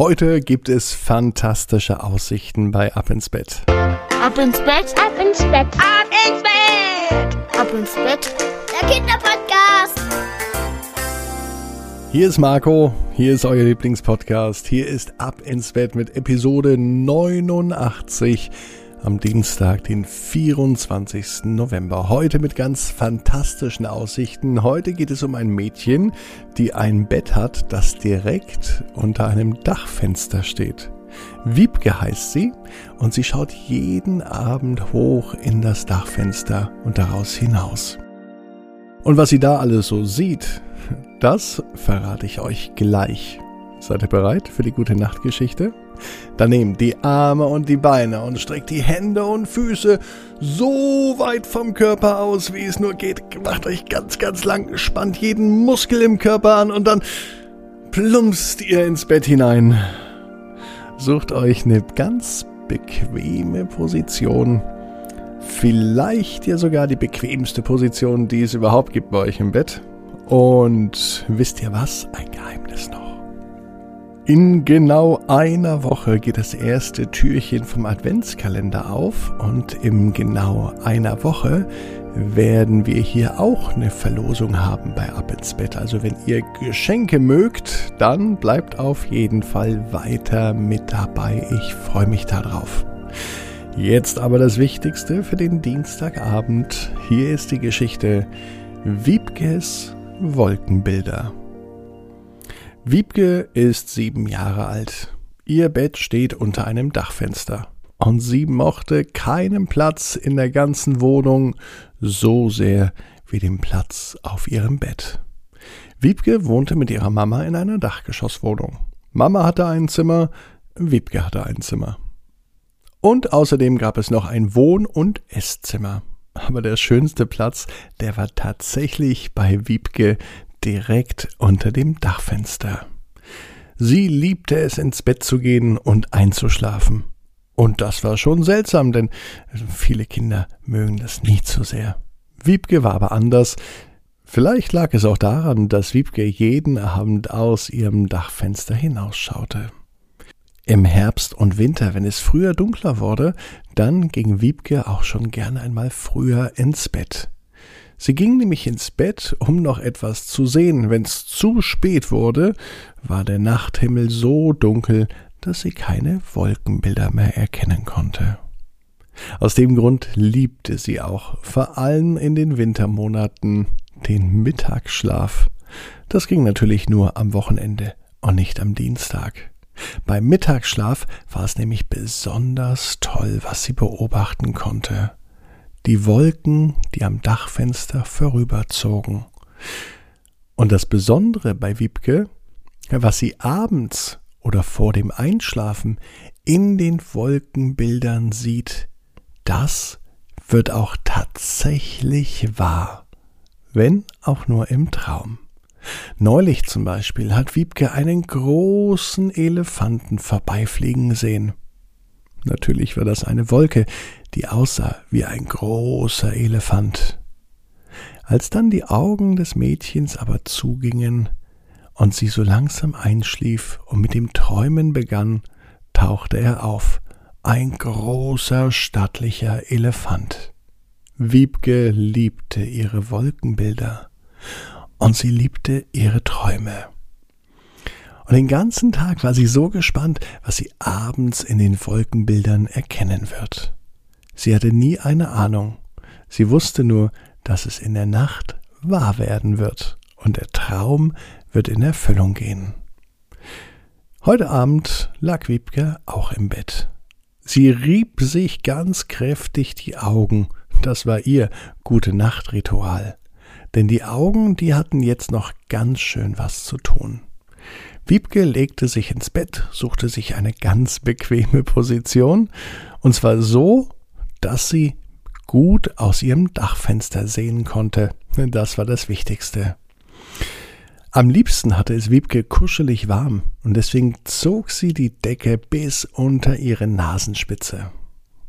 Heute gibt es fantastische Aussichten bei Ab ins Bett. Ab ins Bett, ab ins Bett, ab ins Bett, ab ins Bett. Der Kinderpodcast. Hier ist Marco, hier ist euer Lieblingspodcast, hier ist Ab ins Bett mit Episode 89 am Dienstag, den 24. November. Heute mit ganz fantastischen Aussichten. Heute geht es um ein Mädchen, die ein Bett hat, das direkt unter einem Dachfenster steht. Wiebke heißt sie und sie schaut jeden Abend hoch in das Dachfenster und daraus hinaus. Und was sie da alles so sieht, das verrate ich euch gleich. Seid ihr bereit für die gute Nachtgeschichte? Dann nehmt die Arme und die Beine und streckt die Hände und Füße so weit vom Körper aus, wie es nur geht. Macht euch ganz, ganz lang, spannt jeden Muskel im Körper an und dann plumpst ihr ins Bett hinein. Sucht euch eine ganz bequeme Position. Vielleicht ja sogar die bequemste Position, die es überhaupt gibt bei euch im Bett. Und wisst ihr was? Ein Geheimnis noch. In genau einer Woche geht das erste Türchen vom Adventskalender auf und in genau einer Woche werden wir hier auch eine Verlosung haben bei Ab ins Bett. Also wenn ihr Geschenke mögt, dann bleibt auf jeden Fall weiter mit dabei. Ich freue mich darauf. Jetzt aber das Wichtigste für den Dienstagabend. Hier ist die Geschichte Wiebkes Wolkenbilder. Wiebke ist sieben Jahre alt. Ihr Bett steht unter einem Dachfenster. Und sie mochte keinen Platz in der ganzen Wohnung so sehr wie den Platz auf ihrem Bett. Wiebke wohnte mit ihrer Mama in einer Dachgeschosswohnung. Mama hatte ein Zimmer, Wiebke hatte ein Zimmer. Und außerdem gab es noch ein Wohn- und Esszimmer. Aber der schönste Platz, der war tatsächlich bei Wiebke direkt unter dem Dachfenster. Sie liebte es, ins Bett zu gehen und einzuschlafen. Und das war schon seltsam, denn viele Kinder mögen das nicht so sehr. Wiebke war aber anders. Vielleicht lag es auch daran, dass Wiebke jeden Abend aus ihrem Dachfenster hinausschaute. Im Herbst und Winter, wenn es früher dunkler wurde, dann ging Wiebke auch schon gerne einmal früher ins Bett. Sie ging nämlich ins Bett, um noch etwas zu sehen. Wenn's zu spät wurde, war der Nachthimmel so dunkel, dass sie keine Wolkenbilder mehr erkennen konnte. Aus dem Grund liebte sie auch, vor allem in den Wintermonaten, den Mittagsschlaf. Das ging natürlich nur am Wochenende und nicht am Dienstag. Beim Mittagsschlaf war es nämlich besonders toll, was sie beobachten konnte die Wolken, die am Dachfenster vorüberzogen. Und das Besondere bei Wiebke, was sie abends oder vor dem Einschlafen in den Wolkenbildern sieht, das wird auch tatsächlich wahr, wenn auch nur im Traum. Neulich zum Beispiel hat Wiebke einen großen Elefanten vorbeifliegen sehen. Natürlich war das eine Wolke, die aussah wie ein großer Elefant. Als dann die Augen des Mädchens aber zugingen und sie so langsam einschlief und mit dem Träumen begann, tauchte er auf, ein großer, stattlicher Elefant. Wiebke liebte ihre Wolkenbilder und sie liebte ihre Träume. Und den ganzen Tag war sie so gespannt, was sie abends in den Wolkenbildern erkennen wird. Sie hatte nie eine Ahnung. Sie wusste nur, dass es in der Nacht wahr werden wird und der Traum wird in Erfüllung gehen. Heute Abend lag Wiebke auch im Bett. Sie rieb sich ganz kräftig die Augen. Das war ihr gute Nachtritual. Denn die Augen, die hatten jetzt noch ganz schön was zu tun. Wiebke legte sich ins Bett, suchte sich eine ganz bequeme Position, und zwar so, dass sie gut aus ihrem Dachfenster sehen konnte. Das war das Wichtigste. Am liebsten hatte es Wiebke kuschelig warm, und deswegen zog sie die Decke bis unter ihre Nasenspitze.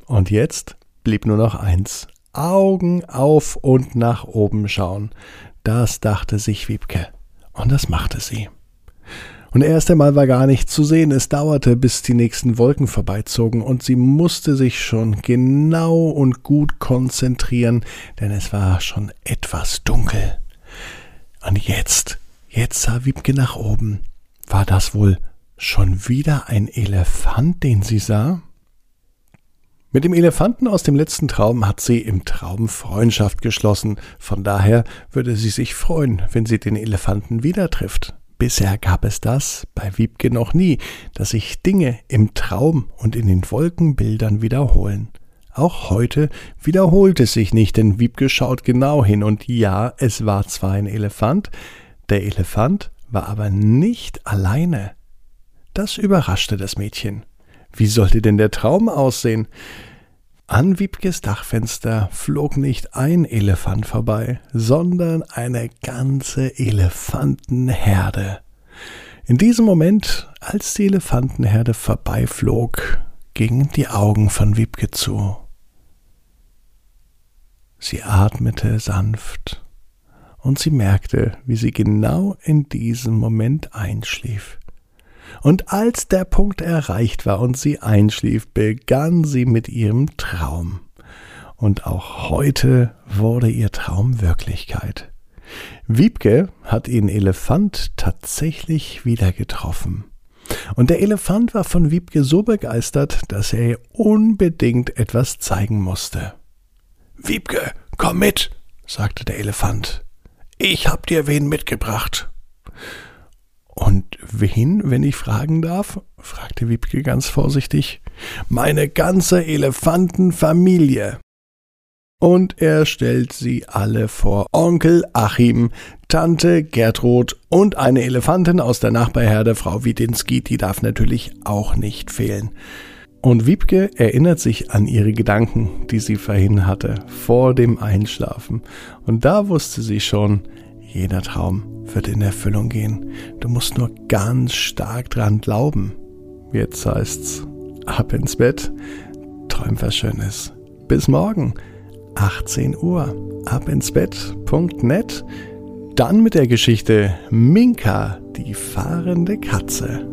Und jetzt blieb nur noch eins. Augen auf und nach oben schauen. Das dachte sich Wiebke. Und das machte sie. Und erst einmal war gar nichts zu sehen. Es dauerte, bis die nächsten Wolken vorbeizogen und sie musste sich schon genau und gut konzentrieren, denn es war schon etwas dunkel. Und jetzt, jetzt sah Wiebke nach oben. War das wohl schon wieder ein Elefant, den sie sah? Mit dem Elefanten aus dem letzten Traum hat sie im Traum Freundschaft geschlossen. Von daher würde sie sich freuen, wenn sie den Elefanten wieder trifft. Bisher gab es das bei Wiebke noch nie, dass sich Dinge im Traum und in den Wolkenbildern wiederholen. Auch heute wiederholt es sich nicht, denn Wiebke schaut genau hin und ja, es war zwar ein Elefant, der Elefant war aber nicht alleine. Das überraschte das Mädchen. Wie sollte denn der Traum aussehen? An Wiebkes Dachfenster flog nicht ein Elefant vorbei, sondern eine ganze Elefantenherde. In diesem Moment, als die Elefantenherde vorbeiflog, gingen die Augen von Wiebke zu. Sie atmete sanft und sie merkte, wie sie genau in diesem Moment einschlief. Und als der Punkt erreicht war und sie einschlief, begann sie mit ihrem Traum. Und auch heute wurde ihr Traum Wirklichkeit. Wiebke hat ihren Elefant tatsächlich wieder getroffen. Und der Elefant war von Wiebke so begeistert, dass er ihr unbedingt etwas zeigen musste. Wiebke, komm mit, sagte der Elefant. Ich hab dir wen mitgebracht. Und wen, wenn ich fragen darf? fragte Wiebke ganz vorsichtig. Meine ganze Elefantenfamilie. Und er stellt sie alle vor. Onkel Achim, Tante Gertrud und eine Elefantin aus der Nachbarherde, Frau Widinski, die darf natürlich auch nicht fehlen. Und Wiebke erinnert sich an ihre Gedanken, die sie vorhin hatte, vor dem Einschlafen. Und da wusste sie schon, jeder Traum wird in Erfüllung gehen. Du musst nur ganz stark dran glauben. Jetzt heißt's ab ins Bett, träum was Schönes. Bis morgen, 18 Uhr, abinsbett.net. Dann mit der Geschichte Minka, die fahrende Katze.